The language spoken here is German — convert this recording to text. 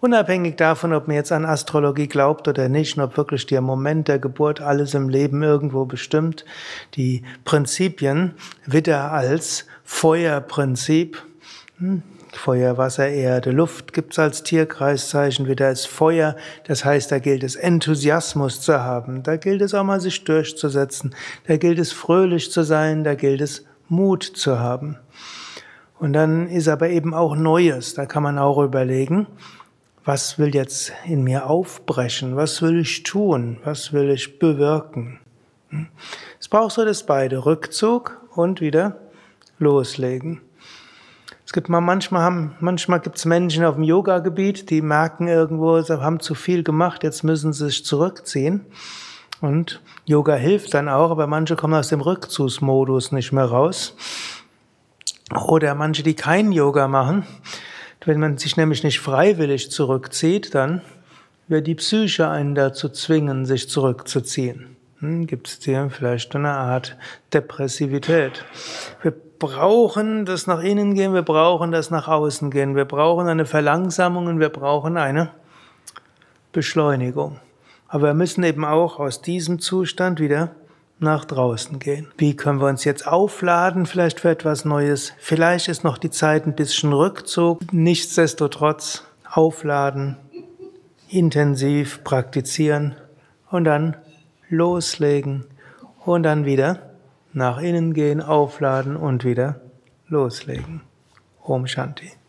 Unabhängig davon, ob man jetzt an Astrologie glaubt oder nicht, und ob wirklich der Moment der Geburt alles im Leben irgendwo bestimmt, die Prinzipien Widder als Feuerprinzip, hm, Feuer, Wasser, Erde, Luft gibt's als Tierkreiszeichen, Widder ist Feuer, das heißt, da gilt es Enthusiasmus zu haben, da gilt es auch mal sich durchzusetzen, da gilt es fröhlich zu sein, da gilt es Mut zu haben. Und dann ist aber eben auch Neues, da kann man auch überlegen, was will jetzt in mir aufbrechen? Was will ich tun? Was will ich bewirken? Hm? Es braucht so das beide, Rückzug und wieder loslegen. Es gibt mal manchmal haben, manchmal gibt es Menschen auf dem Yoga-Gebiet, die merken irgendwo, sie haben zu viel gemacht, jetzt müssen sie sich zurückziehen. Und Yoga hilft dann auch, aber manche kommen aus dem Rückzugsmodus nicht mehr raus. Oder manche, die kein Yoga machen, wenn man sich nämlich nicht freiwillig zurückzieht, dann wird die Psyche einen dazu zwingen, sich zurückzuziehen. Hm, Gibt es hier vielleicht eine Art Depressivität? Wir brauchen das nach innen gehen, wir brauchen das nach außen gehen, wir brauchen eine Verlangsamung und wir brauchen eine Beschleunigung. Aber wir müssen eben auch aus diesem Zustand wieder nach draußen gehen. Wie können wir uns jetzt aufladen, vielleicht für etwas Neues? Vielleicht ist noch die Zeit ein bisschen Rückzug. Nichtsdestotrotz aufladen, intensiv praktizieren und dann loslegen und dann wieder nach innen gehen, aufladen und wieder loslegen. Om Shanti.